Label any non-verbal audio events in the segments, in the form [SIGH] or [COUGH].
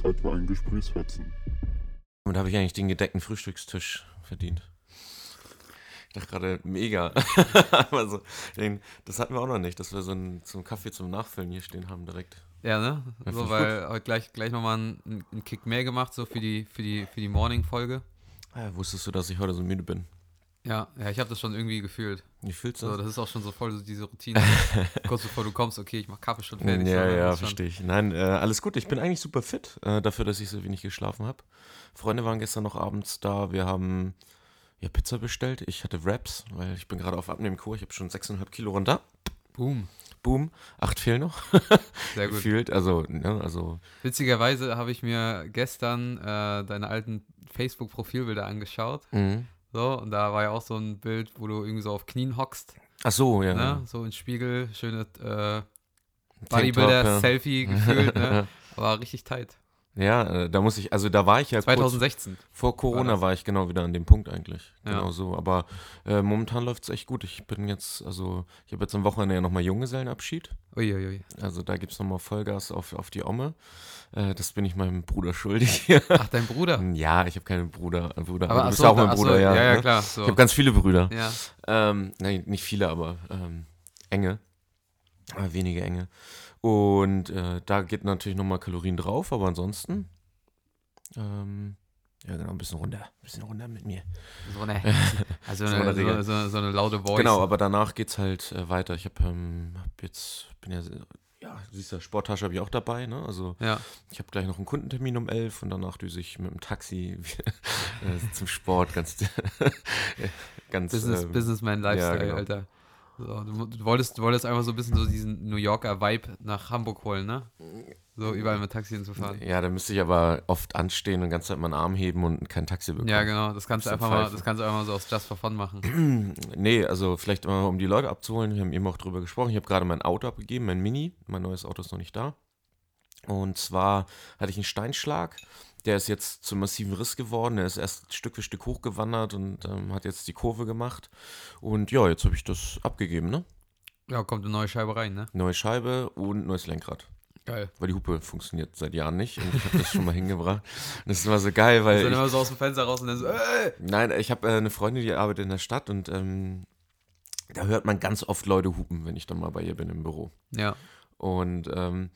Zeit für einen Gesprächsfetzen. Und habe ich eigentlich den gedeckten Frühstückstisch verdient. Ich dachte gerade, mega. [LAUGHS] Aber so, den, das hatten wir auch noch nicht, dass wir so einen, einen Kaffee zum Nachfüllen hier stehen haben direkt. Ja, ne? Ja, So, weil heute gleich, gleich nochmal einen, einen Kick mehr gemacht, so für die, für die, für die Morning-Folge. Ah, wusstest du, dass ich heute so müde bin? Ja, ja, ich habe das schon irgendwie gefühlt. Wie fühlst du So, das? das ist auch schon so voll so diese Routine. [LAUGHS] Kurz bevor du kommst, okay, ich mach Kaffee schon fertig. ja, ja, verstehe ich. Nein, äh, alles gut. Ich bin eigentlich super fit äh, dafür, dass ich so wenig geschlafen habe. Freunde waren gestern noch abends da. Wir haben ja Pizza bestellt. Ich hatte Wraps, weil ich bin gerade auf Abnehmkur. Ich habe schon 6,5 Kilo runter. Boom. Boom. Acht fehlen noch. [LAUGHS] Sehr gut. Gefühlt. Also, ne, also Witzigerweise habe ich mir gestern äh, deine alten Facebook-Profilbilder angeschaut. mhm. So, und da war ja auch so ein Bild, wo du irgendwie so auf Knien hockst, Ach so, ja. ne? So im Spiegel, schöne äh, Tanktop, ja. Bodybuilder-Selfie gefühlt, ne? [LAUGHS] Aber richtig tight. Ja, äh, da muss ich, also da war ich ja kurz 2016. vor Corona das. war ich genau wieder an dem Punkt eigentlich. Ja. Genau so. Aber äh, momentan läuft es echt gut. Ich bin jetzt, also ich habe jetzt am Wochenende ja nochmal Junggesellenabschied. Uiuiui. Also da gibt es nochmal Vollgas auf, auf die Omme. Äh, das bin ich meinem Bruder schuldig. [LAUGHS] Ach, dein Bruder. ja, ich habe keinen Bruder. Bruder Aber du ach bist so, auch mein ach so, Bruder, ja. Ja, ja, ne? klar. So. Ich habe ganz viele Brüder. ja. Ähm, nein, nicht viele, aber ähm, enge. Aber wenige enge. Und äh, da geht natürlich nochmal Kalorien drauf, aber ansonsten. Ähm, ja, genau, ein bisschen runter. Ein bisschen runter mit mir. So eine, [LAUGHS] also So eine, so, so, so eine laute Voice. Genau, aber danach geht's halt äh, weiter. Ich habe ähm, hab jetzt, bin ja, ja, du siehst ja, Sporttasche habe ich auch dabei, ne? Also Ja, ich habe gleich noch einen Kundentermin um 11 und danach düse ich mit dem Taxi [LAUGHS] äh, zum Sport ganz, [LAUGHS] ganz Business, ähm, Businessman-Lifestyle, ja, genau. Alter. So, du, du, wolltest, du wolltest einfach so ein bisschen so diesen New Yorker Vibe nach Hamburg holen, ne? So überall mit Taxi hinzufahren. Ja, da müsste ich aber oft anstehen und die ganze Zeit meinen Arm heben und kein Taxi bekommen. Ja, genau. Das kannst du einfach mal, das kannst du einfach mal so aus Just for Fun machen. [CLEARS THROAT] Nee, also vielleicht mal, um die Leute abzuholen. Wir haben eben auch drüber gesprochen. Ich habe gerade mein Auto abgegeben, mein Mini. Mein neues Auto ist noch nicht da. Und zwar hatte ich einen Steinschlag. Der ist jetzt zum massiven Riss geworden. Der ist erst Stück für Stück hochgewandert und ähm, hat jetzt die Kurve gemacht. Und ja, jetzt habe ich das abgegeben, ne? Ja, kommt eine neue Scheibe rein, ne? Neue Scheibe und neues Lenkrad. Geil. Weil die Hupe funktioniert seit Jahren nicht. Und ich habe das schon mal [LAUGHS] hingebracht. Das ist immer so geil, weil. Dann immer so aus dem Fenster raus und dann so, äh! Nein, ich habe äh, eine Freundin, die arbeitet in der Stadt und ähm, da hört man ganz oft Leute hupen, wenn ich dann mal bei ihr bin im Büro. Ja. Und ähm,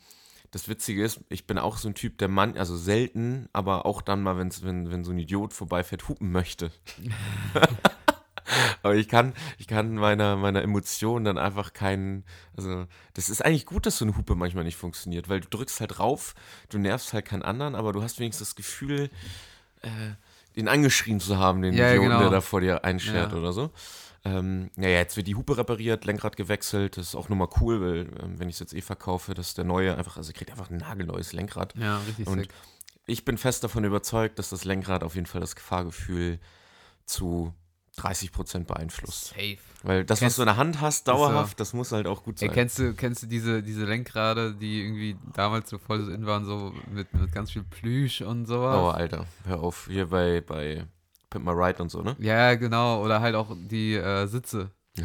das Witzige ist, ich bin auch so ein Typ, der Mann, also selten, aber auch dann mal, wenn's, wenn, wenn so ein Idiot vorbeifährt, hupen möchte. [LAUGHS] aber ich kann, ich kann meiner, meiner Emotion dann einfach keinen, also das ist eigentlich gut, dass so eine Hupe manchmal nicht funktioniert, weil du drückst halt rauf, du nervst halt keinen anderen, aber du hast wenigstens das Gefühl, äh, den angeschrien zu haben, den Ja, Idioten, genau. der da vor dir einschert Ja. oder so. Ähm, naja, jetzt wird die Hupe repariert, Lenkrad gewechselt. Das ist auch nochmal cool, weil ähm, wenn ich es jetzt eh verkaufe, dass der neue einfach, also kriegt einfach ein nagelneues Lenkrad. Ja, richtig Und sick. Ich bin fest davon überzeugt, dass das Lenkrad auf jeden Fall das Gefahrgefühl zu 30 Prozent beeinflusst. Safe. Weil das, was Kennst- du in der Hand hast, dauerhaft, das muss halt auch gut Ey, sein. kennst du, kennst du diese, diese Lenkrade, die irgendwie damals so voll so in waren, so mit, mit ganz viel Plüsch und sowas? oh, Alter, hör auf. Hier bei, bei Pimp My Ride und so, ne? Ja, genau. Oder halt auch die äh, Sitze. [LAUGHS]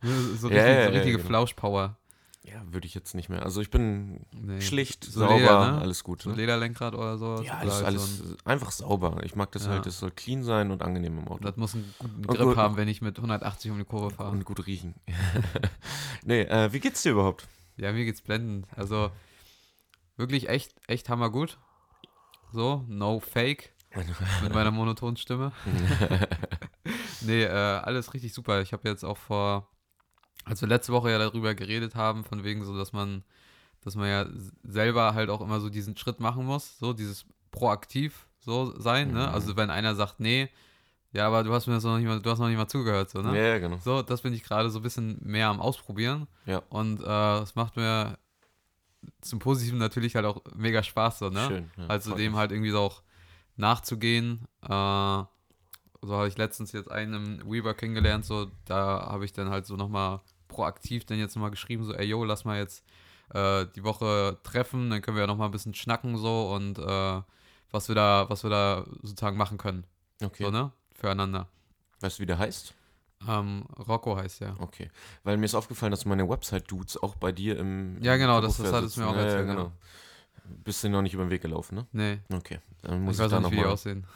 Ne, so, Ja, richtig, ja, so ja, richtige genau. Flauschpower. Ja, würde ich jetzt nicht mehr. Also ich bin Nee. schlicht, So sauber, Leder, ne? alles gut. So Ne? ein Lederlenkrad oder so. Ja, alles, halt alles So ein, einfach sauber. Ich mag das Ja. halt, das soll clean sein und angenehm im Auto. das muss einen guten Grip gut- haben, wenn ich mit 180 um die Kurve fahre. Und gut riechen. [LAUGHS] nee, äh, wie geht's dir überhaupt? Ja, mir geht's blendend. Also wirklich echt, echt hammergut. So, no fake mit meiner monotonen Stimme. [LAUGHS] nee, äh, alles richtig super. Ich habe jetzt auch vor, als wir letzte Woche ja darüber geredet haben, von wegen so, dass man, dass man ja selber halt auch immer so diesen Schritt machen muss, so dieses proaktiv so sein, ne? Mhm. Also wenn einer sagt, nee, ja, aber du hast mir das noch nicht mal, du hast noch nicht mal zugehört, so, ne? Ja, genau. So, das bin ich gerade so ein bisschen mehr am Ausprobieren. Ja. Und äh, es macht mir zum Positiven natürlich halt auch mega Spaß, so, ne? Schön. Ja, also dem halt irgendwie so auch nachzugehen. Äh, so habe ich letztens jetzt einen im Weaver kennengelernt, so da habe ich dann halt so nochmal proaktiv dann jetzt nochmal geschrieben, so, ey yo, lass mal jetzt äh, die Woche treffen, dann können wir ja nochmal ein bisschen schnacken so und äh, was wir da, was wir da sozusagen machen können. Okay. So, ne? Füreinander. Weißt du, wie der heißt? Ähm, Rocco heißt ja. Okay. Weil mir ist aufgefallen, dass meine Website-Dudes auch bei dir im. Ja, im genau, das- Kabuff das hattest du mir auch erzählt, Ja, ja. genau. Bist du noch nicht über den Weg gelaufen, ne? Nee, Okay. Dann ich muss ich, weiß da nicht, wie die nochmal. aussehen.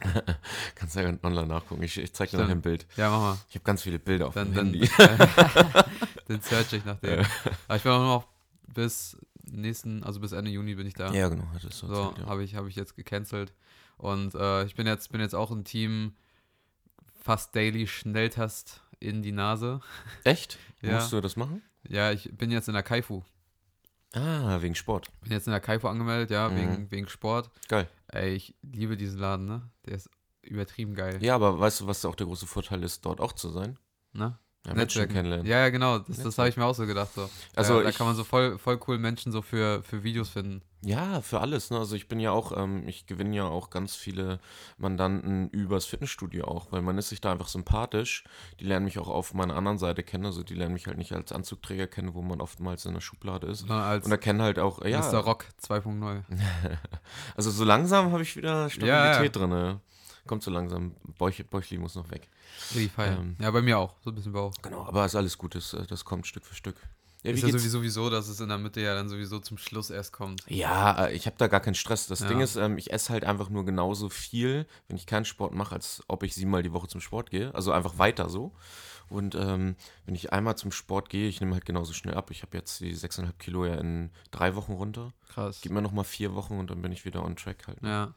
[LAUGHS] Kannst ja online nachgucken. Ich, ich zeig dir noch ein Bild. Ja, mach mal. Ich habe ganz viele Bilder auf Dann, dem dann, Handy. [LAUGHS] dann search ich nach dem. Ja. Aber ich bin auch noch bis nächsten, also bis Ende Juni bin ich da. Ja, genau. Du so, erzählt, ja. habe ich, hab ich jetzt gecancelt. Und äh, ich bin jetzt, bin jetzt auch im Team fast daily Schnelltest in die Nase. Echt? [LAUGHS] Ja. Musst du das machen? Ja, ich bin jetzt in der Kaifu. Ah, wegen Sport. Bin jetzt in der Kaifu angemeldet, ja, Mhm. wegen, wegen Sport. Geil. Ey, ich liebe diesen Laden, ne? Der ist übertrieben geil. Ja, aber weißt du, was auch der große Vorteil ist, dort auch zu sein? Ne? Ja, Menschen kennenlernen. Ja, ja, genau. Das, das habe ich mir auch so gedacht. So. Also da, da kann man so voll, voll cool Menschen so für, für Videos finden. Ja, für alles. Ne? Also ich bin ja auch, ähm, ich gewinne ja auch ganz viele Mandanten übers Fitnessstudio auch, weil man ist sich da einfach sympathisch. Die lernen mich auch auf meiner anderen Seite kennen. Also die lernen mich halt nicht als Anzugträger kennen, wo man oftmals in der Schublade ist. Sondern als Und erkennen halt auch, ja, Mr. Rock 2.0. [LAUGHS] also so langsam habe ich wieder Stabilität Ja, drin. Ne? Kommt so langsam. Bäuch, Bäuchli muss noch weg. Ähm. ja, bei mir auch. So ein bisschen Bauch. Genau, aber ist alles gut. Das, äh, das kommt Stück für Stück. Ja, ist ja sowieso so, dass es in der Mitte ja dann sowieso zum Schluss erst kommt. Ja, äh, ich habe da gar keinen Stress. Das Ja. Ding ist, ähm, ich esse halt einfach nur genauso viel, wenn ich keinen Sport mache, als ob ich siebenmal die Woche zum Sport gehe. Also einfach weiter so. Und ähm, wenn ich einmal zum Sport gehe, ich nehme halt genauso schnell ab. Ich habe jetzt die 6,5 Kilo ja in drei Wochen runter. Krass. Gib mir nochmal vier Wochen und dann bin ich wieder on track halt. Ja.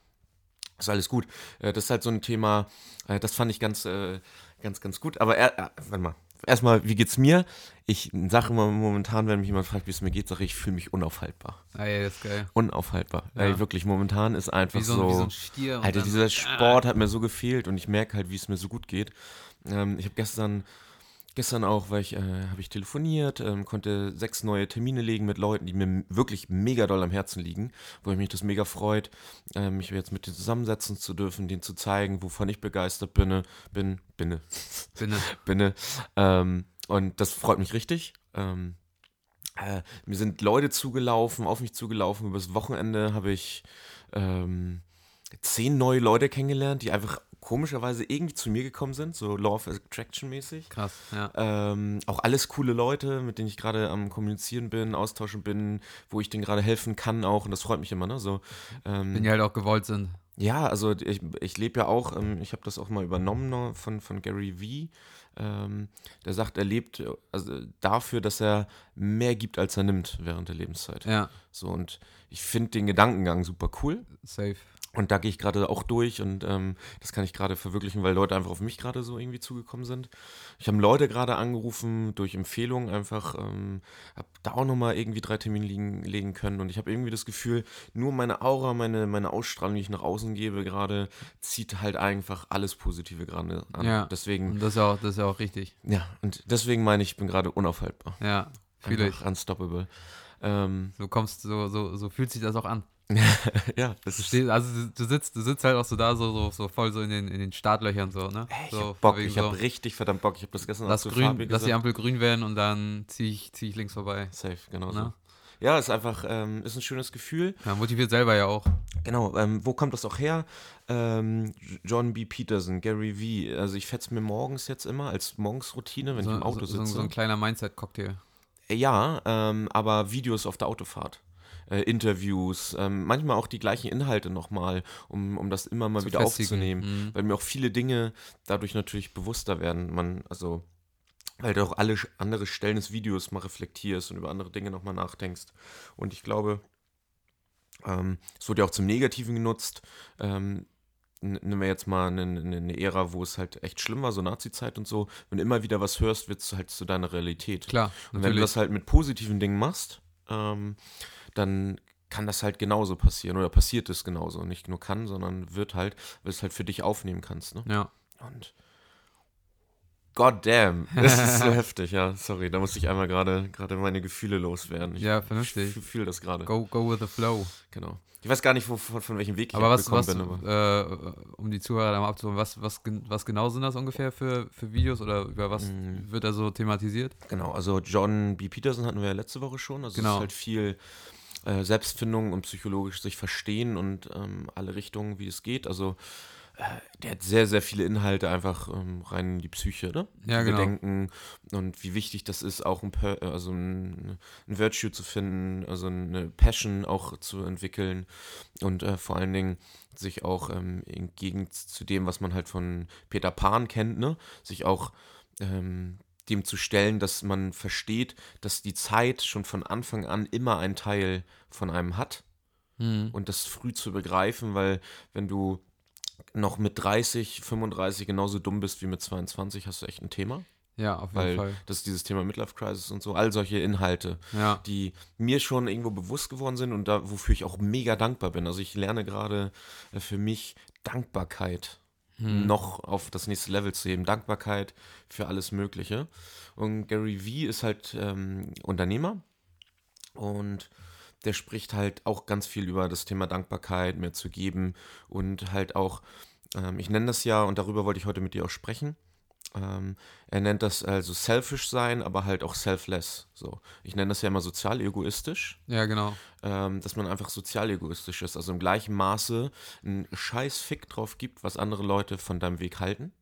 Ist alles gut. Äh, das ist halt so ein Thema, äh, das fand ich ganz, äh, ganz, ganz gut. Aber er, warte mal. Erstmal, wie geht's mir? Ich sage immer momentan, wenn mich jemand fragt, wie es mir geht, sage ich, ich fühle mich unaufhaltbar. Ah, ja, ist geil. Unaufhaltbar. Ja. Ey, wirklich, momentan ist einfach Wie so, so. wie so ein Stier. Alter, dieser Sport hat mir so gefehlt und ich merke halt, wie es mir so gut geht. Ähm, ich habe gestern, gestern auch, weil ich, äh, habe ich telefoniert, ähm, konnte sechs neue Termine legen mit Leuten, die mir wirklich mega doll am Herzen liegen, wo ich mich das mega freut, ähm, mich jetzt mit denen zusammensetzen zu dürfen, denen zu zeigen, wovon ich begeistert bin, bin, bin, Ah, Binne. bin. [LAUGHS] Ähm, und das freut mich richtig. Ähm, äh, mir sind Leute zugelaufen, auf mich zugelaufen. Übers Wochenende habe ich ähm, zehn neue Leute kennengelernt, die einfach komischerweise irgendwie zu mir gekommen sind, so Law of Attraction mäßig. Krass, ja. Ähm, auch alles coole Leute, mit denen ich gerade am Kommunizieren bin, austauschen bin, wo ich denen gerade helfen kann auch und das freut mich immer, ne? So, ähm, Wenn die halt auch gewollt sind. ja, also ich, ich lebe ja auch, ähm, ich habe das auch mal übernommen von, von Gary Vee. Ähm, der sagt, er lebt also dafür, dass er mehr gibt, als er nimmt während der Lebenszeit. Ja, So, und ich finde den Gedankengang super cool. safe. Und da gehe ich gerade auch durch und ähm, das kann ich gerade verwirklichen, weil Leute einfach auf mich gerade so irgendwie zugekommen sind. Ich habe Leute gerade angerufen durch Empfehlungen einfach, ähm, habe da auch nochmal irgendwie drei Termine liegen, legen können und ich habe irgendwie das Gefühl, nur meine Aura, meine, meine Ausstrahlung, die ich nach außen gebe gerade, zieht halt einfach alles Positive gerade an. Ja. Deswegen, das ist ja auch, das ist auch richtig. ja, und deswegen meine ich, ich bin gerade unaufhaltbar. Ja, fühle ich. Einfach unstoppable. Ähm, So kommst, so, so, so fühlt sich das auch an. [LAUGHS] ja, das ist also du, sitzt, du sitzt halt auch so da, so, so, so voll so in den, in den Startlöchern so, ne? ich so, hab Bock, ich hab so, richtig verdammt Bock. Ich habe das gestern lass, zu grün, Fabi lass die. Ampel grün werden und dann ziehe ich, zieh ich links vorbei. Safe, genau Ne? so. Ja, ist einfach, ähm, ist ein schönes Gefühl. Ja, motiviert selber ja auch. Genau, ähm, wo kommt das auch her? Ähm, John B. Peterson, Gary Vee. Also ich fetz mir morgens jetzt immer als Morgensroutine, wenn so, ich im Auto so, so, sitze. so ein kleiner Mindset-Cocktail. ja, ähm, aber Videos auf der Autofahrt. Äh, Interviews, ähm, manchmal auch die gleichen Inhalte nochmal, um, um das immer mal Zu wieder festigen. aufzunehmen. Mhm. Weil mir auch viele Dinge dadurch natürlich bewusster werden. Man, also, weil du auch alle andere Stellen des Videos mal reflektierst und über andere Dinge nochmal nachdenkst. Und ich glaube, ähm, es wurde ja auch zum Negativen genutzt. Ähm, nehmen wir jetzt mal eine, eine Ära, wo es halt echt schlimm war, so Nazi-Zeit und so. Wenn du immer wieder was hörst, wird es halt zu deiner Realität. Klar, Und wenn du natürlich. das halt mit positiven Dingen machst, ähm, dann kann das halt genauso passieren oder passiert es genauso. Nicht nur kann, sondern wird halt, weil es halt für dich aufnehmen kannst. Ne? ja. Und God damn, das ist so [LAUGHS] heftig, ja. Sorry, da musste ich einmal gerade meine Gefühle loswerden. Ich Ja, vernünftig. Ich fühle das gerade. Go, go with the flow. Genau. Ich weiß gar nicht, wo, von, von welchem Weg ich Aber was, gekommen was bin. Aber. äh, um die Zuhörer da mal abzuholen, was, was, was genau sind das ungefähr für, für Videos oder über was Mm. wird da so thematisiert? Genau, also John B. Peterson hatten wir ja letzte Woche schon. Also es Genau. ist halt viel äh, Selbstfindung und psychologisch sich verstehen und ähm, alle Richtungen, wie es geht. Also der hat sehr, sehr viele Inhalte einfach ähm, rein in die Psyche, ne? Ja, genau. denken und wie wichtig das ist, auch ein, Per- also ein, ein Virtue zu finden, also eine Passion auch zu entwickeln und äh, vor allen Dingen sich auch ähm, entgegen zu dem, was man halt von Peter Pan kennt, ne? Sich auch ähm, dem zu stellen, dass man versteht, dass die Zeit schon von Anfang an immer ein Teil von einem hat Mhm. und das früh zu begreifen, weil wenn du noch mit 30, 35 genauso dumm bist wie mit 22, hast du echt ein Thema. Ja, auf jeden Weil Fall. das ist dieses Thema Midlife Crisis und so, all solche Inhalte, Ja. die mir schon irgendwo bewusst geworden sind und da, wofür ich auch mega dankbar bin. Also ich lerne gerade äh, für mich Dankbarkeit Hm. noch auf das nächste Level zu heben. Dankbarkeit für alles Mögliche. Und Gary Vee ist halt ähm, Unternehmer und der spricht halt auch ganz viel über das Thema Dankbarkeit, mehr zu geben und halt auch, ähm, ich nenne das ja, und darüber wollte ich heute mit dir auch sprechen. Ähm, er nennt das also selfish sein, aber halt auch selfless. So. Ich nenne das ja immer sozial egoistisch Ja, genau. ähm, dass man einfach sozial egoistisch ist, also im gleichen Maße einen scheiß Fick drauf gibt, was andere Leute von deinem Weg halten,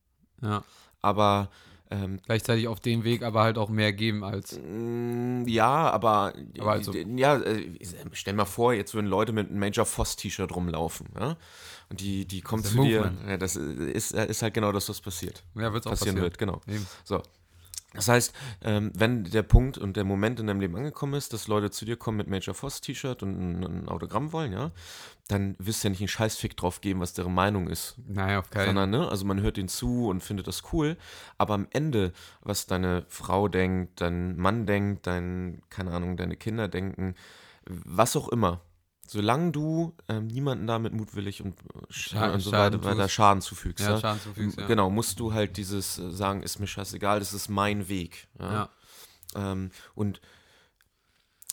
Ja. aber ähm, Gleichzeitig auf dem Weg aber halt auch mehr geben als. mm, ja, aber, Aber also- ja, äh, stell mal vor, jetzt würden Leute mit einem Major Foss T-Shirt rumlaufen, ja? Und die, die kommen zu ist dir, Movement. ja, das ist, ist halt genau das, was passiert, Ja, wird auch passieren passieren. wird, genau. Eben. So. Das heißt, ähm, wenn der Punkt und der Moment in deinem Leben angekommen ist, dass Leute zu dir kommen mit Major Foss T-Shirt und ein, Autogramm wollen, ja, dann wirst du ja nicht einen Scheißfick drauf geben, was deren Meinung ist. Naja, auf keinen Sondern, ne, also man hört ihnen zu und findet das cool, aber am Ende, was deine Frau denkt, dein Mann denkt, dein, keine Ahnung, deine Kinder denken, was auch immer, solange du ähm, niemanden damit mutwillig und, äh, Scha- und so Schaden weiter, weiter. Schaden zufügst, Ja, ja, Schaden zufügst, ja. Genau, musst du halt dieses äh, sagen, ist mir scheißegal, das ist mein Weg. Ja. Ähm, und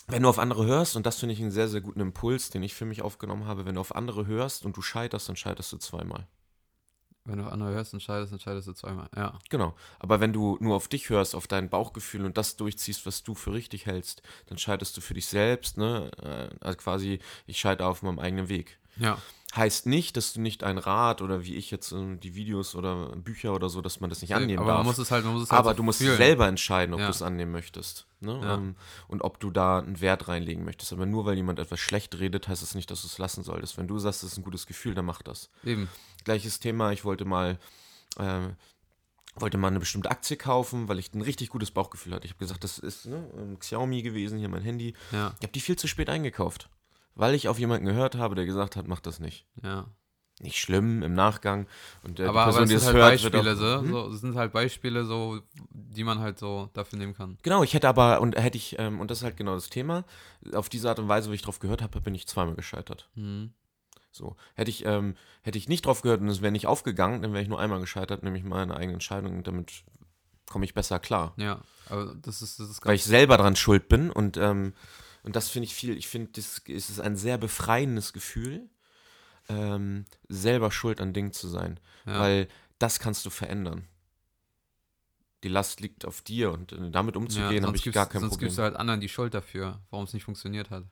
wenn du auf andere hörst, und das finde ich einen sehr, sehr guten Impuls, den ich für mich aufgenommen habe, wenn du auf andere hörst und du scheiterst, dann scheiterst du zweimal. Wenn du auf andere hörst, entscheidest, entscheidest du zweimal. Ja. Genau. Aber wenn du nur auf dich hörst, auf dein Bauchgefühl und das durchziehst, was du für richtig hältst, dann scheiterst du für dich selbst, ne? Äh, Also quasi, ich scheitere auf meinem eigenen Weg. Ja. Heißt nicht, dass du nicht ein Rat oder wie ich jetzt äh, die Videos oder Bücher oder so, dass man das nicht annehmen aber darf. man muss es halt, man muss es halt Aber so du musst fühlen. selber entscheiden, ob Ja. du es annehmen möchtest. Ne? Ja. Ähm, und ob du da einen Wert reinlegen möchtest. Aber nur weil jemand etwas schlecht redet, heißt es nicht, dass du es lassen solltest. Wenn du sagst, es ist ein gutes Gefühl, dann mach das. Eben. Gleiches Thema, ich wollte mal, äh, wollte mal eine bestimmte Aktie kaufen, weil ich ein richtig gutes Bauchgefühl hatte. Ich habe gesagt, das ist ne, ähm, Xiaomi gewesen, hier mein Handy. Ja. Ich habe die viel zu spät eingekauft. Weil ich auf jemanden gehört habe, der gesagt hat, mach das nicht. Ja. Nicht schlimm im Nachgang. Und äh, aber, aber es die sind es halt hört, wird Beispiele, auch- so, Hm? so. Sind halt Beispiele, so, die man halt so dafür nehmen kann. Genau, ich hätte aber, und hätte ich, ähm, und das ist halt genau das Thema, auf diese Art und Weise, wie ich drauf gehört habe, bin ich zweimal gescheitert. Mhm. So. Hätte ich, ähm, hätte ich nicht drauf gehört und es wäre nicht aufgegangen, dann wäre ich nur einmal gescheitert, nämlich meine eigene Entscheidung und damit komme ich besser klar. Ja. Aber das ist, das ist Weil ich selber dran schuld bin und, ähm, und das finde ich viel, ich finde, das es ist ein sehr befreiendes Gefühl, ähm, selber schuld an Dingen zu sein. ja. Weil das kannst du verändern. Die Last liegt auf dir und äh, damit umzugehen, habe sonst ich gar kein sonst Problem. gibst du halt anderen die Schuld dafür, warum es nicht funktioniert hat.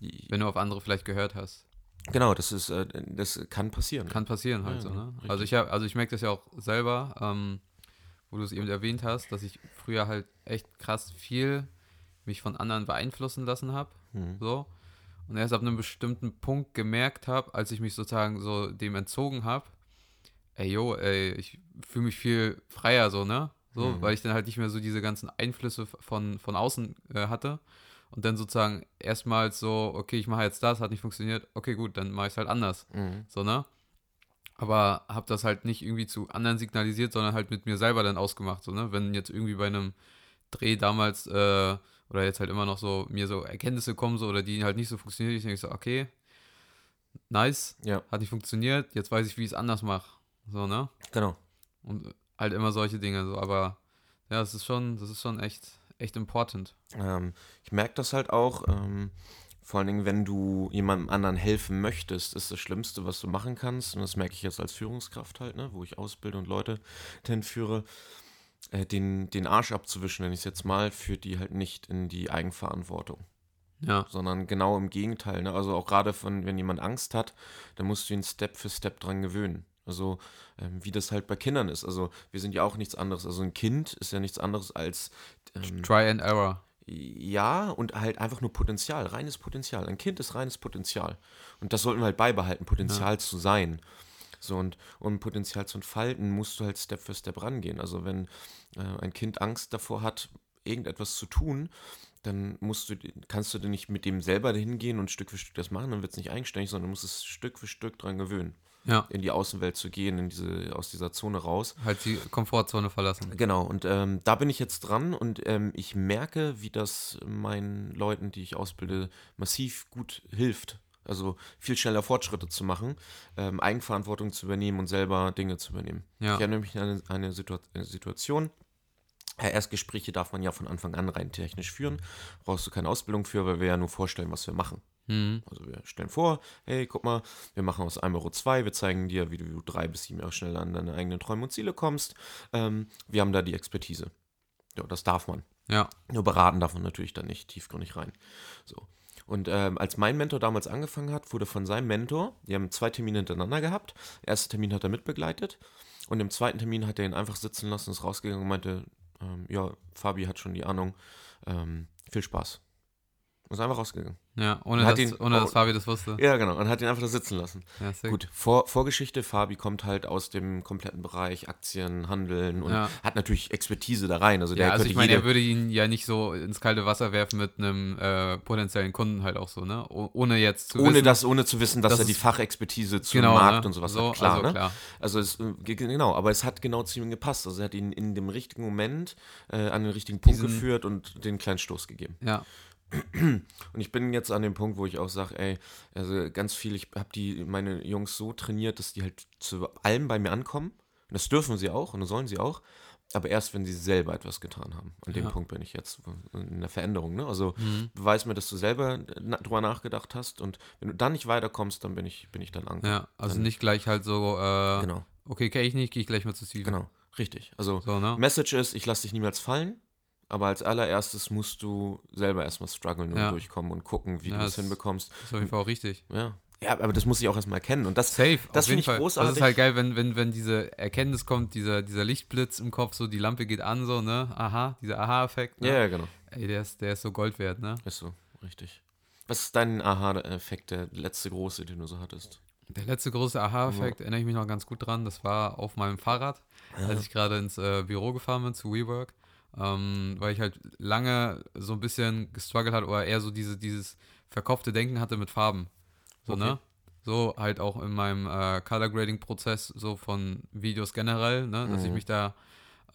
Wenn du auf andere vielleicht gehört hast. Genau, das ist, äh, das kann passieren. Kann passieren halt Ja, so, ne? richtig. Also ich habe, also ich merke das ja auch selber, ähm, wo du es eben erwähnt hast, dass ich früher halt echt krass viel mich von anderen beeinflussen lassen habe. Mhm. So. Und erst ab einem bestimmten Punkt gemerkt habe, als ich mich sozusagen so dem entzogen habe, ey yo, ey, ich fühle mich viel freier so, ne? So, Mhm. weil ich dann halt nicht mehr so diese ganzen Einflüsse von, von außen äh, hatte. Und dann sozusagen erstmals so, okay, ich mache jetzt das, hat nicht funktioniert, okay, gut, dann mache ich es halt anders. Mhm. So, ne? Aber habe das halt nicht irgendwie zu anderen signalisiert, sondern halt mit mir selber dann ausgemacht, so, ne? Wenn jetzt irgendwie bei einem Dreh damals äh, oder jetzt halt immer noch so mir so Erkenntnisse kommen so oder die halt nicht so funktionieren, ich denke so, okay, nice, Ja, hat nicht funktioniert, jetzt weiß ich, wie ich es anders mache. So, ne? genau. Und halt immer solche Dinge, so, aber ja, das ist schon, das ist schon echt, echt important. Ähm, ich merke das halt auch, ähm, vor allen Dingen, wenn du jemandem anderen helfen möchtest, ist das Schlimmste, was du machen kannst, und das merke ich jetzt als Führungskraft halt, ne, wo ich ausbilde und Leute [LAUGHS] hinführe, äh, den, den Arsch abzuwischen, wenn ich es jetzt mal, führt die halt nicht in die Eigenverantwortung. Ja, sondern genau im Gegenteil. Ne? Also auch gerade von, wenn jemand Angst hat, dann musst du ihn Step für Step dran gewöhnen. Also ähm, wie das halt bei Kindern ist. Also wir sind ja auch nichts anderes. Also ein Kind ist ja nichts anderes als ähm, Try and Error. ja und halt einfach nur Potenzial, reines Potenzial. Ein Kind ist reines Potenzial. Und das sollten wir halt beibehalten, Potenzial zu sein. So und um Potenzial zu entfalten, musst du halt Step für Step rangehen. Also wenn äh, ein Kind Angst davor hat, irgendetwas zu tun, dann musst du, kannst du dir nicht mit dem selber hingehen und Stück für Stück das machen, dann wird es nicht eigenständig, sondern du musst es Stück für Stück dran gewöhnen, Ja. in die Außenwelt zu gehen, in diese, aus dieser Zone raus. Halt die Komfortzone verlassen. Genau, und ähm, da bin ich jetzt dran und ähm, ich merke, wie das meinen Leuten, die ich ausbilde, massiv gut hilft. Also viel schneller Fortschritte zu machen, ähm, Eigenverantwortung zu übernehmen und selber Dinge zu übernehmen. Ja. Ich erinnere mich an eine, eine, Situa eine Situation. Erstgespräche darf man ja von Anfang an rein technisch führen. Brauchst du keine Ausbildung für, weil wir ja nur vorstellen, was wir machen. Mhm. Also wir stellen vor, hey, guck mal, wir machen aus 1 Euro 2, wir zeigen dir, wie du drei bis sieben Jahre schneller an deine eigenen Träume und Ziele kommst. Ähm, wir haben da die Expertise. Ja, das darf man. Ja. Nur beraten darf man natürlich dann nicht tiefgründig rein. So. Und ähm, als mein Mentor damals angefangen hat, wurde von seinem Mentor, die haben zwei Termine hintereinander gehabt. Der erste Termin hat er mitbegleitet und im zweiten Termin hat er ihn einfach sitzen lassen, ist rausgegangen und meinte, ähm, ja, Fabi hat schon die Ahnung, ähm, viel Spaß. Ist einfach rausgegangen. Ja, ohne, dass, ihn- ohne dass oh. Fabi das wusste. Ja, genau, und hat ihn einfach da sitzen lassen. Ja. Gut, Vor, Vorgeschichte, Fabi kommt halt aus dem kompletten Bereich Aktien, Handeln und Ja. hat natürlich Expertise da rein. Also der Ja, also ich meine, er würde ihn ja nicht so ins kalte Wasser werfen mit einem äh, potenziellen Kunden halt auch so, ne? O ohne jetzt zu ohne wissen, das, ohne zu wissen, dass dass er die Fachexpertise zum genau, Markt ne? und sowas so, hat. Klar, also ne? klar. Also es, äh, ge- genau, aber es hat genau zu ihm gepasst. Also er hat ihn in dem richtigen Moment äh, an den richtigen Punkt Diesen- geführt und den kleinen Stoß gegeben. Ja, Und ich bin jetzt an dem Punkt, wo ich auch sage, ey, also ganz viel, ich habe die meine Jungs so trainiert, dass die halt zu allem bei mir ankommen. Und das dürfen sie auch und das sollen sie auch. Aber erst, wenn sie selber etwas getan haben. An dem Ja. Punkt bin ich jetzt in der Veränderung. Ne? Also Mhm. beweis mir, dass du selber na, drüber nachgedacht hast. Und wenn du dann nicht weiterkommst, dann bin ich, bin ich dann angekommen. ja. Also Dann- nicht gleich halt so, äh, Genau, okay, kenne ich nicht, gehe ich gleich mal zu Steven. genau. Richtig. Also So, ne? Message ist, ich lasse dich niemals fallen. Aber als allererstes musst du selber erstmal strugglen und Ja. durchkommen und gucken, wie Ja, du das das- hinbekommst. Das ist auf jeden Fall auch richtig. Ja. Ja, aber das muss ich auch erstmal erkennen. Und das, Safe, Das finde ich Fall. großartig. Das ist halt geil, wenn, wenn, wenn diese Erkenntnis kommt, dieser, dieser Lichtblitz im Kopf, so die Lampe geht an, so, ne? Aha, dieser Aha-Effekt. ja, Ne? ja, genau. Ey, der ist, der ist so Gold wert, ne? Ist so, richtig. Was ist dein Aha-Effekt, der letzte große, den du so hattest? Der letzte große Aha-Effekt, erinnere ich mich noch ganz gut dran, das war auf meinem Fahrrad, als ich gerade ins äh, Büro gefahren bin, zu WeWork, ähm, weil ich halt lange so ein bisschen gestruggelt hatte oder eher so diese, dieses verkopfte Denken hatte mit Farben. So, Okay. ne? So halt auch in meinem äh, Color Grading Prozess so von Videos generell, ne? Dass ich Mhm. mich da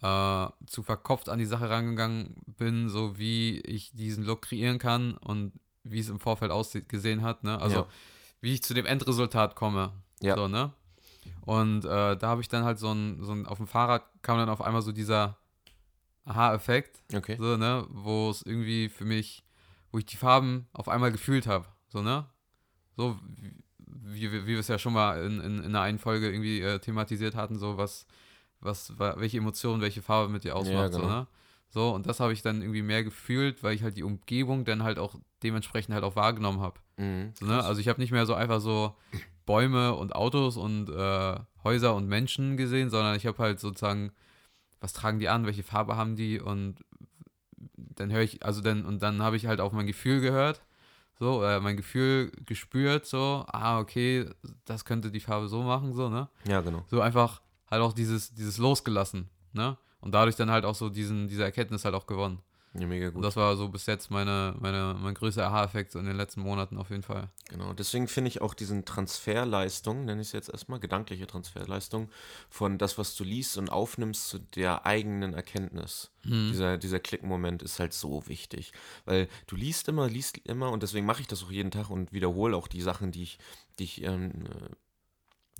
äh, zu verkopft an die Sache rangegangen bin, so wie ich diesen Look kreieren kann und wie es im Vorfeld ausgesehen hat, ne? Also Ja. wie ich zu dem Endresultat komme. Ja. So, ne? Und äh, da habe ich dann halt so ein, so ein, auf dem Fahrrad kam dann auf einmal so dieser Aha-Effekt, Okay. so, ne, wo es irgendwie für mich, wo ich die Farben auf einmal gefühlt habe, so, ne? So wie, wie, wie wir es ja schon mal in, in, in einer einen Folge irgendwie äh, thematisiert hatten, so was, was, wa- welche Emotionen, welche Farbe mit dir ausmacht, so, genau. ne? So, und das habe ich dann irgendwie mehr gefühlt, weil ich halt die Umgebung dann halt auch dementsprechend halt auch wahrgenommen habe. Mhm. So, ne? Also ich habe nicht mehr so einfach so Bäume und Autos und äh, Häuser und Menschen gesehen, sondern ich habe halt sozusagen, was tragen die an, welche Farbe haben die und dann höre ich, also dann, und dann habe ich halt auf mein Gefühl gehört, so, äh, mein Gefühl gespürt, so, ah, okay, das könnte die Farbe so machen, so, ne? Ja, genau. So einfach halt auch dieses, dieses losgelassen, ne? Und dadurch dann halt auch so diesen, diese Erkenntnis halt auch gewonnen. Ja, mega Und gut. das war so bis jetzt meine, meine, mein größter Aha-Effekt so in den letzten Monaten auf jeden Fall. Genau, deswegen finde ich auch diesen Transferleistung, nenne ich es jetzt erstmal, gedankliche Transferleistung, von das, was du liest und aufnimmst zu der eigenen Erkenntnis. Mhm. Dieser, dieser Klickmoment ist halt so wichtig. Weil du liest immer, liest immer und deswegen mache ich das auch jeden Tag und wiederhole auch die Sachen, die ich, die ich, ähm, äh,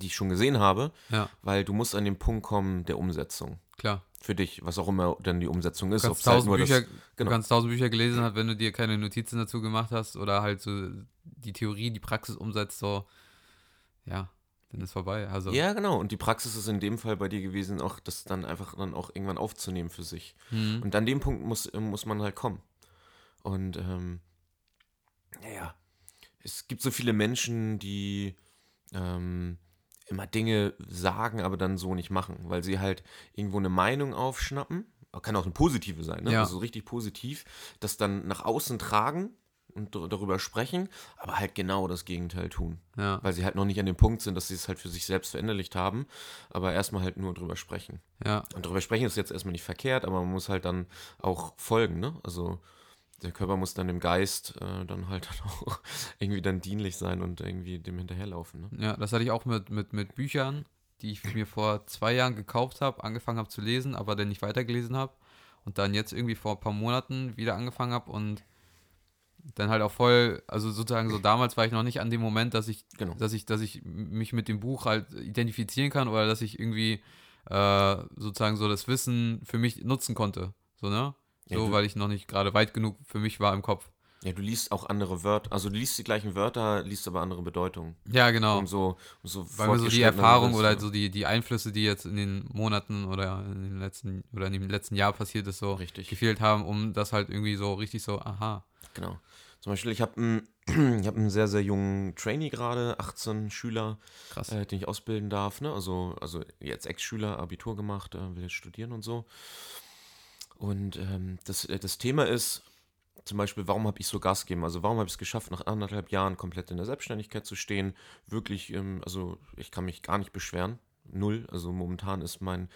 die ich schon gesehen habe, Ja, weil du musst an den Punkt kommen der Umsetzung. klar. Für dich, was auch immer dann die Umsetzung ist. Du kannst, halt tausend nur das- Bücher, genau. du kannst tausend Bücher gelesen haben, wenn du dir keine Notizen dazu gemacht hast oder halt so die Theorie, die Praxis umsetzt, so, ja, dann ist vorbei. Also, Ja, genau. Und die Praxis ist in dem Fall bei dir gewesen, auch das dann einfach dann auch irgendwann aufzunehmen für sich. mhm. Und an dem Punkt muss, äh, muss man halt kommen. Und ähm, naja, es gibt so viele Menschen, die ähm, immer Dinge sagen, aber dann so nicht machen, weil sie halt irgendwo eine Meinung aufschnappen. Kann auch eine positive sein, ne? Ja. also richtig positiv, das dann nach außen tragen und dar- darüber sprechen, aber halt genau das Gegenteil tun. Ja. Weil sie halt noch nicht an dem Punkt sind, dass sie es halt für sich selbst verinnerlicht haben, aber erstmal halt nur drüber sprechen. Ja. Und darüber sprechen ist jetzt erstmal nicht verkehrt, aber man muss halt dann auch folgen, ne? Also der Körper muss dann dem Geist äh, dann halt [LAUGHS] dann auch irgendwie dann dienlich sein und irgendwie dem hinterherlaufen, ne? Ja, das hatte ich auch mit, mit, mit Büchern, die ich mir vor zwei Jahren gekauft habe, angefangen habe zu lesen, aber dann nicht weitergelesen habe. Und dann jetzt irgendwie vor ein paar Monaten wieder angefangen habe und dann halt auch voll, also sozusagen so damals war ich noch nicht an dem Moment, dass ich, Genau. dass ich, dass ich mich mit dem Buch halt identifizieren kann oder dass ich irgendwie äh, sozusagen so das Wissen für mich nutzen konnte. So, ne? Ja, So, weil ich noch nicht gerade weit genug für mich war im Kopf. Ja, du liest auch andere Wörter, also du liest die gleichen Wörter, liest aber andere Bedeutungen. Ja, genau. Umso, umso Weil mir so die Erfahrung oder so die, die Einflüsse, die jetzt in den Monaten oder in den letzten oder in dem letzten Jahr passiert ist, so Richtig. gefehlt haben, um das halt irgendwie so richtig so, aha. Genau. Zum Beispiel, ich habe einen, [CLEARS THROAT] ich einen sehr, sehr jungen Trainee gerade, 18 Schüler, äh, den ich ausbilden darf. Ne? Also, also jetzt Ex-Schüler, Abitur gemacht, äh, will jetzt studieren und so. Und ähm, das, äh, das Thema ist zum Beispiel, warum habe ich so Gas gegeben? Also warum habe ich es geschafft, nach anderthalb Jahren komplett in der Selbstständigkeit zu stehen? Wirklich, ähm, also ich kann mich gar nicht beschweren. Null. Also momentan ist mein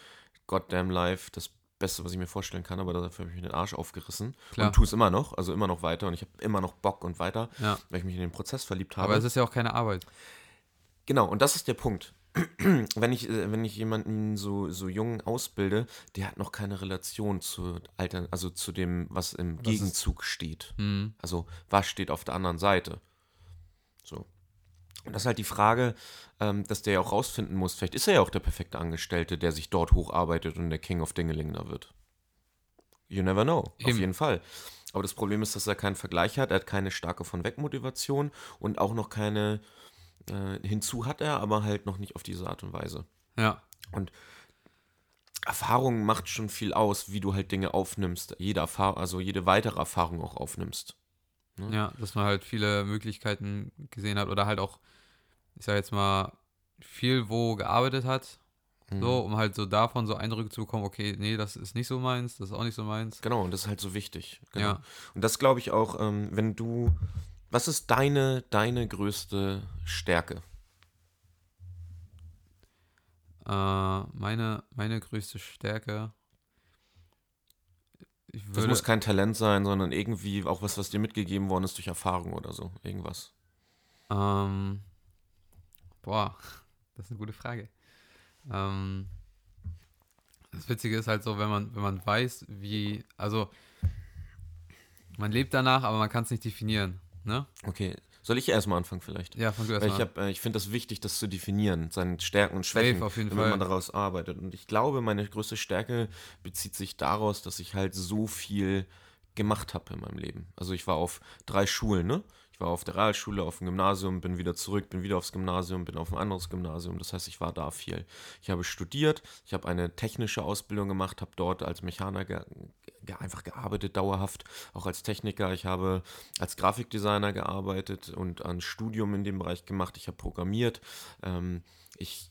Goddamn Life das Beste, was ich mir vorstellen kann, aber dafür habe ich mir den Arsch aufgerissen. Klar. Und tue es immer noch, also immer noch weiter und ich habe immer noch Bock und weiter, Ja. weil ich mich in den Prozess verliebt habe. Aber es ist ja auch keine Arbeit. Genau, und das ist der Punkt. Wenn ich, äh, wenn ich jemanden so, so jung ausbilde, der hat noch keine Relation zu Altern, also zu dem, was im ist- Gegenzug steht. Hm. Also, was steht auf der anderen Seite? So. Und das ist halt die Frage, ähm, dass der ja auch rausfinden muss, vielleicht ist er ja auch der perfekte Angestellte, der sich dort hocharbeitet und der King of Dingeling da wird. You never know, auf Eben. jeden Fall. Aber das Problem ist, dass er keinen Vergleich hat, er hat keine starke von Weg-Motivation und auch noch keine, äh, hinzu hat er, aber halt noch nicht auf diese Art und Weise. Ja. Erfahrung macht schon viel aus, wie du halt Dinge aufnimmst, jede Erfahrung, also jede weitere Erfahrung auch aufnimmst. Ne? Ja, dass man halt viele Möglichkeiten gesehen hat oder halt auch, ich sag jetzt mal, viel wo gearbeitet hat, Mhm. so, um halt so davon so Eindrücke zu bekommen, okay, nee, das ist nicht so meins, das ist auch nicht so meins. Genau, und das ist halt so wichtig. Genau. Ja. Und das glaube ich auch, ähm, wenn du, was ist deine, deine größte Stärke? Äh, meine, meine größte Stärke. Das muss kein Talent sein, sondern irgendwie auch was, was dir mitgegeben worden ist durch Erfahrung oder so. Irgendwas. Ähm, boah, [LAUGHS] das ist eine gute Frage. Ähm, das Witzige ist halt so, wenn man, wenn man weiß, wie, also man lebt danach, aber man kann es nicht definieren. Ne? Okay. Soll ich erstmal anfangen vielleicht? Ja, von du erstmal. hab, äh, ich finde das wichtig, das zu definieren, seine Stärken und Schwächen, Safe, damit Fall. man daraus arbeitet. Und ich glaube, meine größte Stärke bezieht sich daraus, dass ich halt so viel gemacht habe in meinem Leben. Also ich war auf drei Schulen, ne? Ich war auf der Realschule, auf dem Gymnasium, bin wieder zurück, bin wieder aufs Gymnasium, bin auf ein anderes Gymnasium. Das heißt, ich war da viel. Ich habe studiert, ich habe eine technische Ausbildung gemacht, habe dort als Mechaniker einfach gearbeitet, dauerhaft, auch als Techniker. Ich habe als Grafikdesigner gearbeitet und ein Studium in dem Bereich gemacht. Ich habe programmiert. Ähm, ich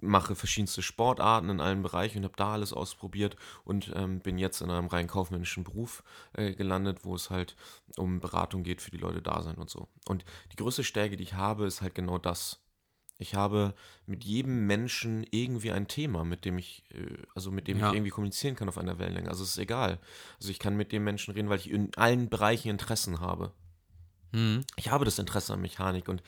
mache verschiedenste Sportarten in allen Bereichen und habe da alles ausprobiert und ähm, bin jetzt in einem rein kaufmännischen Beruf äh, gelandet, wo es halt um Beratung geht für die Leute da sein und so. Und die größte Stärke, die ich habe, ist halt genau das. Ich habe mit jedem Menschen irgendwie ein Thema, mit dem ich, äh, also mit dem Ja. ich irgendwie kommunizieren kann auf einer Wellenlänge. Also es ist egal. Also ich kann mit dem Menschen reden, weil ich in allen Bereichen Interessen habe Mhm. ich habe das Interesse an Mechanik und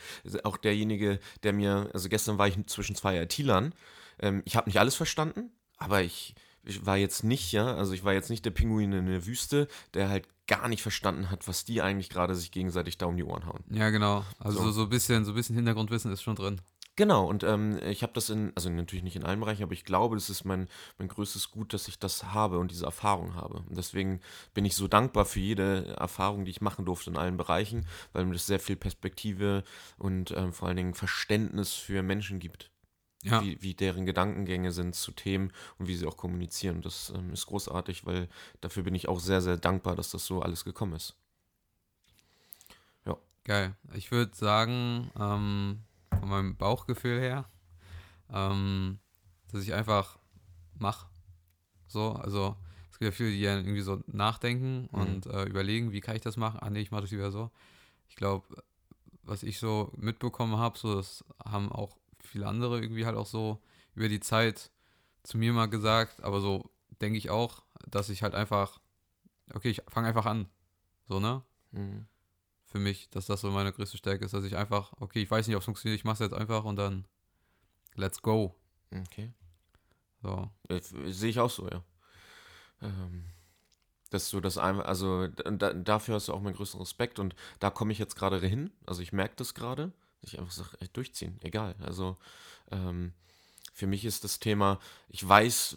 auch derjenige, der mir, also gestern war ich zwischen zwei IT-Lern, ähm, ich habe nicht alles verstanden, aber ich, ich war jetzt nicht, ja, also ich war jetzt nicht der Pinguin in der Wüste, der halt gar nicht verstanden hat, was die eigentlich gerade sich gegenseitig da um die Ohren hauen. Ja, genau. Also So. so, so ein bisschen, so ein bisschen Hintergrundwissen ist schon drin. Genau, und ähm, ich habe das in, also natürlich nicht in allen Bereichen, aber ich glaube, das ist mein, mein größtes Gut, dass ich das habe und diese Erfahrung habe. Und deswegen bin ich so dankbar für jede Erfahrung, die ich machen durfte in allen Bereichen, weil mir das sehr viel Perspektive und ähm, vor allen Dingen Verständnis für Menschen gibt. Ja. Wie, wie deren Gedankengänge sind zu Themen und wie sie auch kommunizieren. Das ähm, ist großartig, weil dafür bin ich auch sehr, sehr dankbar, dass das so alles gekommen ist. Geil. Ich würde sagen, ähm, von meinem Bauchgefühl her, ähm, dass ich einfach mache. So, also es gibt ja viele, die ja irgendwie so nachdenken Mhm. und äh, überlegen, wie kann ich das machen? Ah nee, ich mache das lieber so. Ich glaube, was ich so mitbekommen habe, so das haben auch viele andere irgendwie halt auch so über die Zeit zu mir mal gesagt, aber so denke ich auch, dass ich halt einfach, okay, ich fange einfach an. So, ne? Mhm. Für mich, dass das so meine größte Stärke ist, dass ich einfach, okay, ich weiß nicht, ob es funktioniert, ich mache es jetzt einfach und dann let's go. Okay. So. Äh, Sehe ich auch so, ja. Ähm, dass du das einfach, also da, dafür hast du auch meinen größten Respekt und da komme ich jetzt gerade hin. Also ich merke das gerade, dass ich einfach sage, durchziehen, egal. Also ähm, für mich ist das Thema, ich weiß,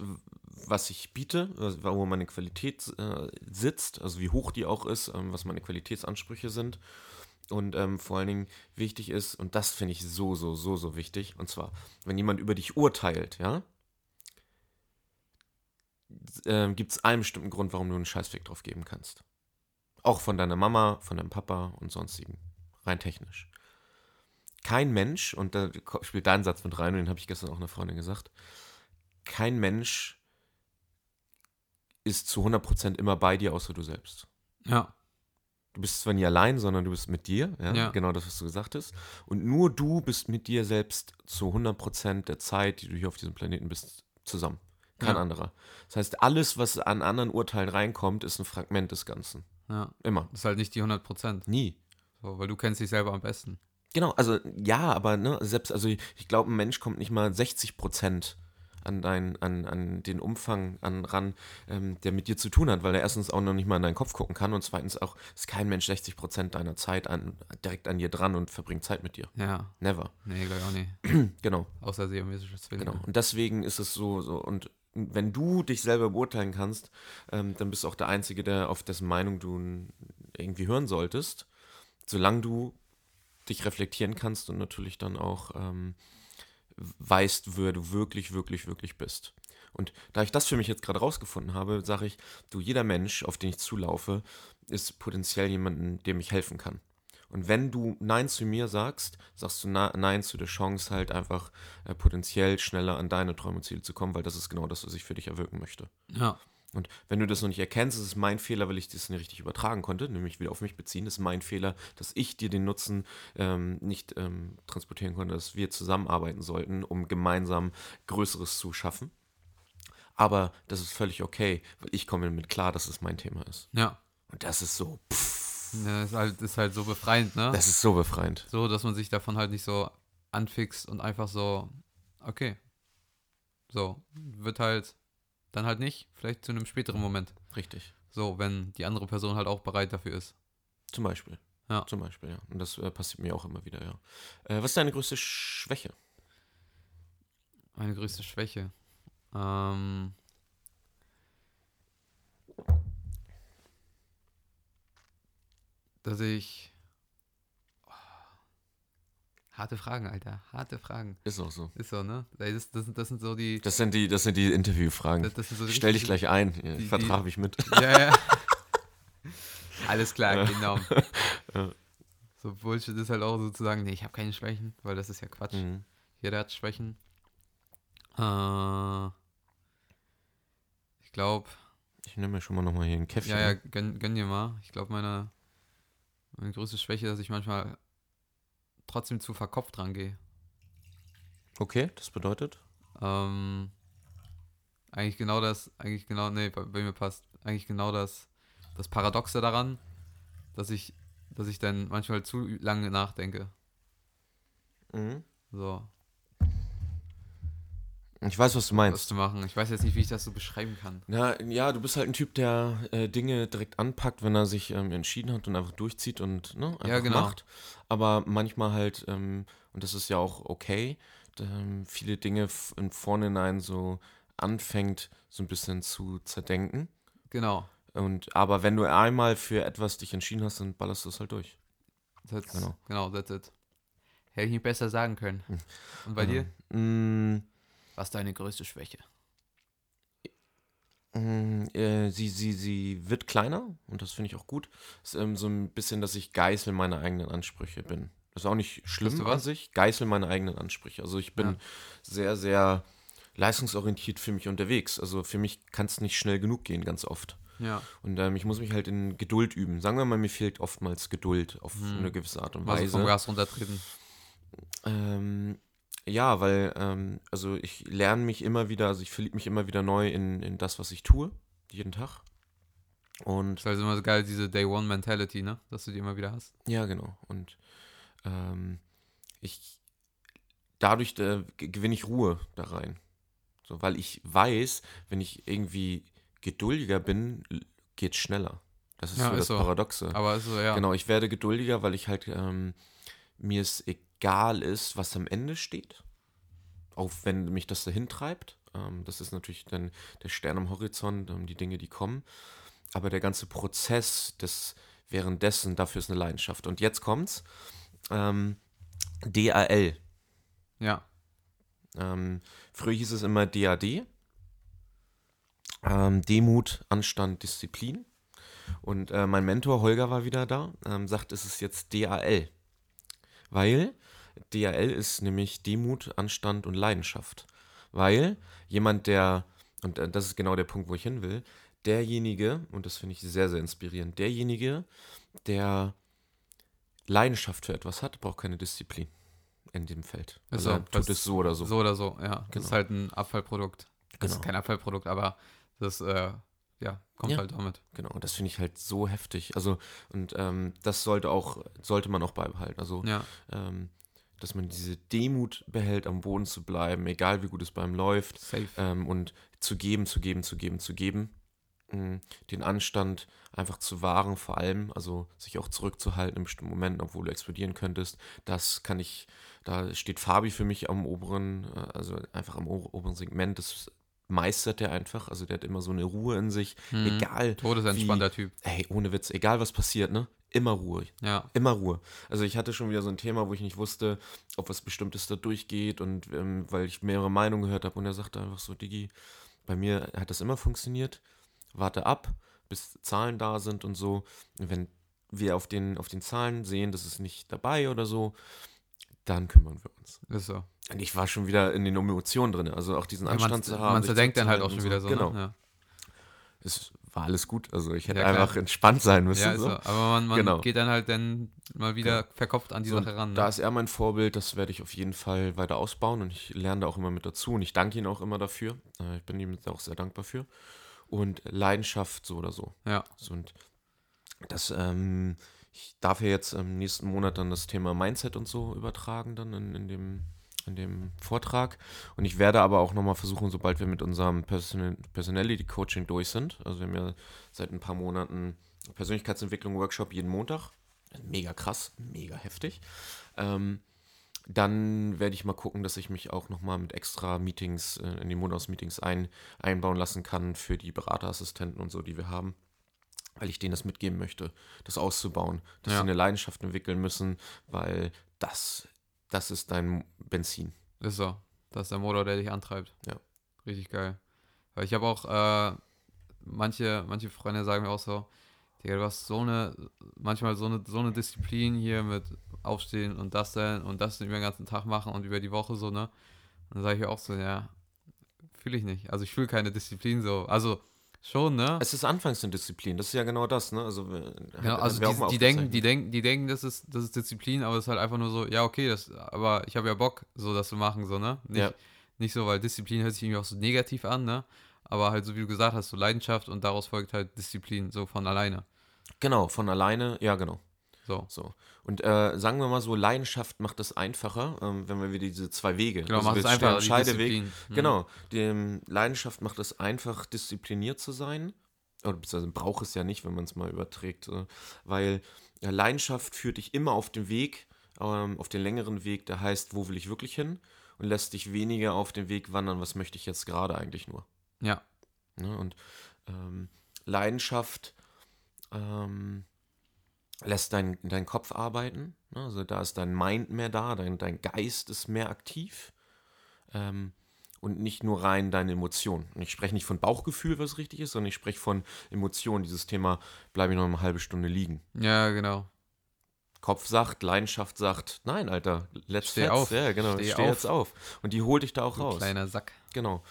was ich biete, was- wo meine Qualität äh, sitzt, also wie hoch die auch ist, ähm, was meine Qualitätsansprüche sind. Und ähm, vor allen Dingen wichtig ist, und das finde ich so, so, so, so wichtig, und zwar, wenn jemand über dich urteilt, ja, ähm, gibt es einen bestimmten Grund, warum du einen Scheißweg drauf geben kannst. Auch von deiner Mama, von deinem Papa und sonstigen. Rein technisch. Kein Mensch, und da spielt dein Satz mit rein, und den habe ich gestern auch einer Freundin gesagt, kein Mensch ist zu 100% immer bei dir, außer du selbst. Ja, Du bist zwar nie allein, sondern du bist mit dir, ja, Ja. genau das, was du gesagt hast. Und nur du bist mit dir selbst zu 100% der Zeit, die du hier auf diesem Planeten bist, zusammen. Kein Ja. anderer. Das heißt, alles, was an anderen Urteilen reinkommt, ist ein Fragment des Ganzen. ja. Immer. Das ist halt nicht die 100 Prozent. Nie. So, weil du kennst dich selber am besten. Genau, also ja, aber ne, selbst, also ich, ich glaube, ein Mensch kommt nicht mal 60% an, dein, an, an den Umfang an, ran, ähm, der mit dir zu tun hat, weil er erstens auch noch nicht mal in deinen Kopf gucken kann und zweitens auch ist kein Mensch 60% deiner Zeit an, direkt an dir dran und verbringt Zeit mit dir. Ja, Never. nee, glaube ich auch nicht. [CLEARS THROAT] Genau, Außer siamesisches Zwillinge. genau. Und deswegen ist es so, so und wenn du dich selber beurteilen kannst, ähm, dann bist du auch der Einzige, der auf dessen Meinung du irgendwie hören solltest, solange du dich reflektieren kannst und natürlich dann auch ähm, weißt, wer du wirklich, wirklich, wirklich bist. Und da ich das für mich jetzt gerade rausgefunden habe, sage ich, du, jeder Mensch, auf den ich zulaufe, ist potenziell jemanden, dem ich helfen kann. Und wenn du Nein zu mir sagst, sagst du Nein zu der Chance, halt einfach äh, potenziell schneller an deine Träume und Ziele zu kommen, weil das ist genau das, was ich für dich erwirken möchte. Ja, Und wenn du das noch nicht erkennst, ist es mein Fehler, weil ich das nicht richtig übertragen konnte, nämlich wieder auf mich beziehen, ist mein Fehler, dass ich dir den Nutzen ähm, nicht ähm, transportieren konnte, dass wir zusammenarbeiten sollten, um gemeinsam Größeres zu schaffen. Aber das ist völlig okay, weil ich komme mit klar, dass es mein Thema ist. ja. Und das ist so, pff, ja ist, halt, ist halt so befreiend, ne? das ist so befreiend. So, dass man sich davon halt nicht so anfixt und einfach so, okay. So, wird halt dann halt nicht, vielleicht zu einem späteren Moment. Richtig. So, wenn die andere Person halt auch bereit dafür ist. Zum Beispiel. Ja. Zum Beispiel, ja. Und das äh, passiert mir auch immer wieder, ja. Äh, was ist deine größte Schwäche? Meine größte Schwäche. Ähm. Dass ich. Harte Fragen, Alter. Harte Fragen. Ist auch so. Ist so, ne? Das, das, sind- das sind so die. Das sind die, das sind die Interviewfragen. Das, so die Stell dich gleich ein. die- die- Vertrag mich mit. Ja, ja. [LAUGHS] Alles klar, genau. [LAUGHS] Ja. So Bullshit ist halt auch sozusagen, nee, ich habe keine Schwächen, weil das ist ja Quatsch. Mhm. Jeder hat Schwächen. Äh, ich glaube, Ich nehme mir schon mal nochmal hier ein Käffchen. ja, ja, gönn, gönn dir mal. Ich glaube, meine, meine größte Schwäche, dass ich manchmal trotzdem zu verkopft rangehe. Okay, das bedeutet? Ähm, eigentlich genau das, eigentlich genau, nee, bei, bei mir passt. Eigentlich genau das, das Paradoxe daran, dass ich, dass ich dann manchmal zu lange nachdenke. Mhm. So, Ich weiß, was du was meinst. zu machen. Ich weiß jetzt nicht, wie ich das so beschreiben kann. Na, ja, du bist halt ein Typ, der äh, Dinge direkt anpackt, wenn er sich ähm, entschieden hat und einfach durchzieht und ne, einfach Ja, genau. macht. Aber manchmal halt, ähm, und das ist ja auch okay, ähm, viele Dinge im Vorhinein so anfängt, so ein bisschen zu zerdenken. Genau. Und aber wenn du einmal für etwas dich entschieden hast, dann ballerst du es halt durch. That's, Genau. genau. that's it. Hätte ich nicht besser sagen können. Und bei dir? Was ist deine größte Schwäche? Mm, äh, sie, sie, sie wird kleiner und das finde ich auch gut. Ist ähm, so ein bisschen, dass ich Geißel meiner eigenen Ansprüche bin. Das ist auch nicht schlimm Weißt du an was? sich. Geißel meine eigenen Ansprüche. Also ich bin Ja. sehr, sehr leistungsorientiert für mich unterwegs. Also für mich kann es nicht schnell genug gehen, ganz oft. Ja. Und ähm, ich muss mich halt in Geduld üben. Sagen wir mal, mir fehlt oftmals Geduld auf Hm. eine gewisse Art und Also Weise. vom Gas runtertreten. Ähm, ja, weil, ähm, also ich lerne mich immer wieder, also ich verliebe mich immer wieder neu in, in das, was ich tue, jeden Tag. Und ist halt immer so geil, diese Day One Mentality, ne? Dass du die immer wieder hast. ja, genau. Und ähm, ich dadurch äh, ge- gewinne ich Ruhe da rein. So, weil ich weiß, wenn ich irgendwie geduldiger bin, geht schneller. Das ist Ja, so ist das so. Paradoxe. Aber ist so, ja. Genau, ich werde geduldiger, weil ich halt ähm, mir es egal ist, was am Ende steht. Auch wenn mich das dahin treibt. Ähm, das ist natürlich dann der Stern am Horizont, ähm, die Dinge, die kommen. Aber der ganze Prozess des währenddessen, dafür ist eine Leidenschaft. Und jetzt kommt's. Ähm, DAL. Ja. Ähm, früher hieß es immer DAD. Ähm, Demut, Anstand, Disziplin. Und äh, mein Mentor Holger war wieder da, ähm, sagt, es ist jetzt DAL. Weil DAL ist nämlich Demut, Anstand und Leidenschaft. Weil jemand, der, und äh, das ist genau der Punkt, wo ich hin will, derjenige, und das finde ich sehr, sehr inspirierend, derjenige, der Leidenschaft für etwas hat, braucht keine Disziplin in dem Feld. Also so, er tut das- es so oder so. So oder so, ja. Das Genau. ist halt ein Abfallprodukt. Das Genau. ist kein Abfallprodukt, aber das, äh, ja, kommt Ja. halt damit. Genau, und das finde ich halt so heftig. Also, und ähm, das sollte auch, sollte man auch beibehalten. Also, Ja. ähm, dass man diese Demut behält, am Boden zu bleiben, egal wie gut es beim läuft, ähm, und zu geben, zu geben, zu geben, zu geben. Mm, Den Anstand einfach zu wahren, vor allem, also sich auch zurückzuhalten in bestimmten Momenten, obwohl du explodieren könntest. Das kann ich, da steht Fabi für mich am oberen, äh, also einfach am oberen Segment. Das meistert er einfach. Also der hat immer so eine Ruhe in sich, Mhm. egal Todesentspannter Typ. Ey, ohne Witz, egal was passiert, ne? Immer Ruhe. Ja. Immer Ruhe. Also ich hatte schon wieder so ein Thema, wo ich nicht wusste, ob was Bestimmtes da durchgeht und ähm, weil ich mehrere Meinungen gehört habe und er sagte einfach so, Digi, bei mir hat das immer funktioniert. Warte ab, bis Zahlen da sind und so. Und wenn wir auf den, auf den Zahlen sehen, das ist nicht dabei oder so, dann kümmern wir uns. Ist so. Und ich war schon wieder in den Emotionen drin, also auch diesen Ja, Anstand man zu haben. man zerdenkt dann halt auch schon wieder so. Genau. Ne? Es war alles gut. Also ich hätte Ja, einfach entspannt sein Ja. müssen. ja, so. so. Aber man, man Genau. geht dann halt dann mal wieder verkopft an die So, Sache ran. Ne? Da ist er mein Vorbild, das werde ich auf jeden Fall weiter ausbauen und ich lerne da auch immer mit dazu und ich danke ihm auch immer dafür. Äh, Ich bin ihm auch sehr dankbar für. Und Leidenschaft so oder so. Ja. So, Und das, ähm, ich darf ja jetzt im nächsten Monat dann das Thema Mindset und so übertragen, dann in, in, dem, in dem Vortrag. Und ich werde aber auch nochmal versuchen, sobald wir mit unserem Person Personality Coaching durch sind, also wir haben ja seit ein paar Monaten Persönlichkeitsentwicklung-Workshop jeden Montag. Mega krass, mega heftig. Ähm, dann werde ich mal gucken, dass ich mich auch nochmal mit extra Meetings, äh, in die Montagsmeetings ein, einbauen lassen kann für die Beraterassistenten und so, die wir haben. Weil ich denen das mitgeben möchte, das auszubauen, dass Ja. sie eine Leidenschaft entwickeln müssen, weil das, das ist dein Benzin. Ist so. Das ist der Motor, der dich antreibt. Ja. Richtig geil. Weil ich habe auch, äh, manche, manche Freunde sagen mir auch so, Digga, du hast so eine, manchmal so eine, so eine Disziplin hier mit Aufstehen und das denn und das denn über den ganzen Tag machen und über die Woche so, ne? Und dann sage ich auch so, ja, fühle ich nicht. Also ich fühle keine Disziplin so. Also schon, ne? Es ist anfangs eine Disziplin, das ist ja genau das, ne? Also, hat- also die, die denken, die denken, die denken, das ist, das ist Disziplin, aber es ist halt einfach nur so, ja, okay, das, aber ich habe ja Bock, so das zu machen, so, ne? Nicht, Ja. nicht so, weil Disziplin hört sich irgendwie auch so negativ an, ne? Aber halt, so wie du gesagt hast, so Leidenschaft und daraus folgt halt Disziplin, so von alleine. Genau, von alleine, ja, genau. So. So. Und äh, sagen wir mal so, Leidenschaft macht es einfacher, ähm, wenn wir wieder diese zwei Wege. Genau, also macht es stellen einfach einen die Scheideweg. Mhm. Genau. Dem Leidenschaft macht es einfach, diszipliniert zu sein. Oder beziehungsweise braucht es ja nicht, wenn man es mal überträgt. Äh, weil ja, Leidenschaft führt dich immer auf den Weg, ähm, auf den längeren Weg, der heißt, wo will ich wirklich hin? Und lässt dich weniger auf den Weg wandern, was möchte ich jetzt gerade eigentlich nur. Ja, Ne? Und ähm, Leidenschaft ähm, lässt dein, dein Kopf arbeiten. Ne? Also da ist dein Mind mehr da, dein, dein Geist ist mehr aktiv. Ähm, und nicht nur rein deine Emotionen. Und ich spreche nicht von Bauchgefühl, was richtig ist, sondern ich spreche von Emotionen. Dieses Thema, bleibe ich noch eine halbe Stunde liegen. ja, genau. Kopf sagt, Leidenschaft sagt, nein, Alter, let's Steh fetz. auf. Ja, genau, Steh steh, auf. jetzt auf. Und die holt dich da auch Du raus. kleiner Sack. Genau.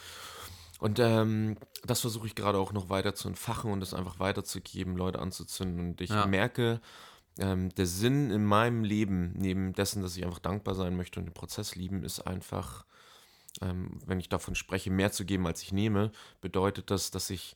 Und ähm, das versuche ich gerade auch noch weiter zu entfachen und es einfach weiterzugeben, Leute anzuzünden. Und ich Ja. merke, ähm, der Sinn in meinem Leben, neben dessen, dass ich einfach dankbar sein möchte und den Prozess lieben, ist einfach, ähm, wenn ich davon spreche, mehr zu geben, als ich nehme, bedeutet das, dass ich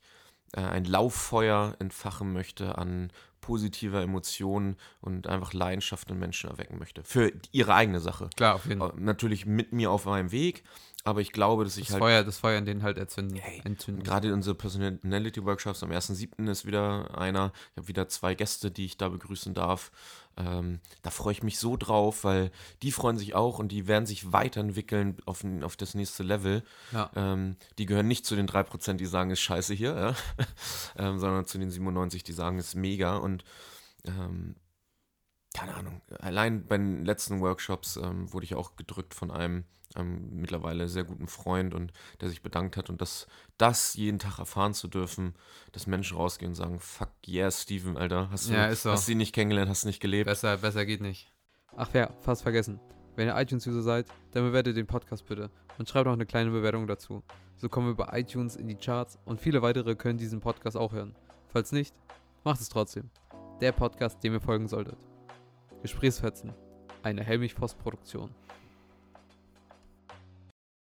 äh, ein Lauffeuer entfachen möchte an positiver Emotionen und einfach Leidenschaft in Menschen erwecken möchte. Für ihre eigene Sache. Klar, auf jeden Fall. Natürlich mit mir auf meinem Weg, aber ich glaube, dass ich Das halt Feuer, das Feuer in denen halt erzünden. Hey, entzünden. Gerade unsere Personality-Workshops am 1.7. ist wieder einer. Ich habe wieder zwei Gäste, die ich da begrüßen darf. Ähm, da freue ich mich so drauf, weil die freuen sich auch und die werden sich weiterentwickeln auf, auf das nächste Level. Ja. Ähm, die gehören nicht zu den 3%, die sagen, ist scheiße hier, ja? [LAUGHS] ähm, sondern zu den 97, die sagen, ist mega. Und ähm, keine Ahnung, allein bei den letzten Workshops ähm, wurde ich auch gedrückt von einem ähm, mittlerweile sehr guten Freund und der sich bedankt hat und das, das jeden Tag erfahren zu dürfen, dass Menschen rausgehen und sagen, fuck yeah, Steven, Alter, hast du, Ja, so. hast du ihn nicht kennengelernt, hast nicht gelebt. Besser, besser geht nicht. Ach ja, fast vergessen. Wenn ihr iTunes-User seid, dann bewertet den Podcast bitte und schreibt auch eine kleine Bewertung dazu. So kommen wir bei iTunes in die Charts und viele weitere können diesen Podcast auch hören. Falls nicht, macht es trotzdem. Der Podcast, dem ihr folgen solltet. Gesprächsfetzen. Eine Helmich-Post-Produktion.